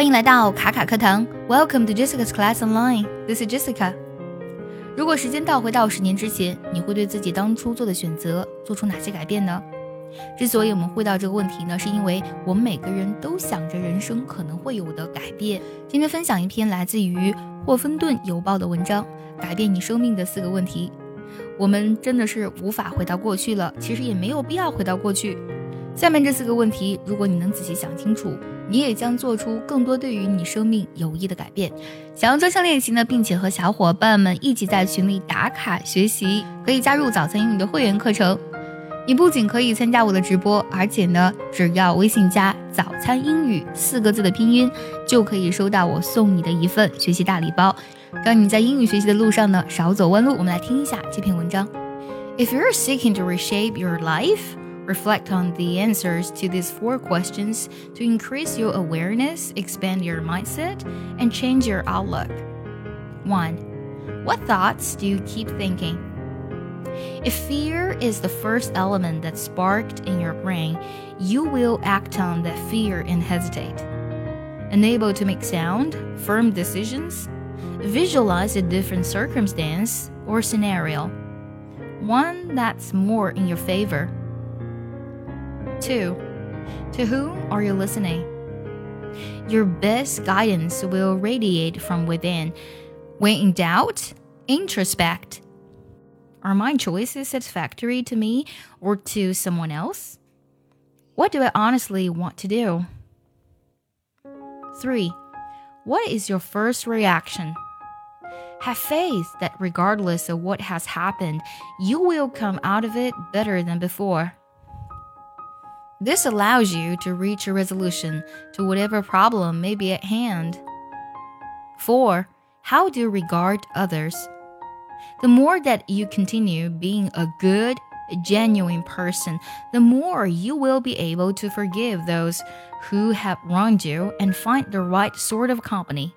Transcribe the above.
欢迎来到卡卡课堂，Welcome to Jessica's Class Online. This is Jessica. 如果时间倒回到十年之前，你会对自己当初做的选择做出哪些改变呢？之所以我们会到这个问题呢，是因为我们每个人都想着人生可能会有的改变。今天分享一篇来自于霍芬顿邮报的文章，改变你生命的四个问题。我们真的是无法回到过去了，其实也没有必要回到过去。下面这四个问题，如果你能仔细想清楚，你也将做出更多对于你生命有益的改变。想要专项练习呢，并且和小伙伴们一起在群里打卡学习，可以加入早餐英语的会员课程。你不仅可以参加我的直播，而且呢，只要微信加“早餐英语”四个字的拼音，就可以收到我送你的一份学习大礼包。让你在英语学习的路上呢少走弯路。我们来听一下这篇文章。If you're seeking to reshape your life, reflect on the answers to these four questions to increase your awareness, expand your mindset, and change your outlook. 1. What thoughts do you keep thinking? If fear is the first element that's sparked in your brain, you will act on that fear and hesitate. Unable to make sound, firm decisions, Visualize a different circumstance or scenario, one that's more in your favor. 2. To whom are you listening? Your best guidance will radiate from within. When in doubt, introspect. Are my choices satisfactory to me or to someone else? What do I honestly want to do? 3. What is your first reaction? Have faith that regardless of what has happened, you will come out of it better than before. This allows you to reach a resolution to whatever problem may be at hand. 4. How do you regard others? The more that you continue being a good, genuine person, the more you will be able to forgive those who have wronged you and find the right sort of company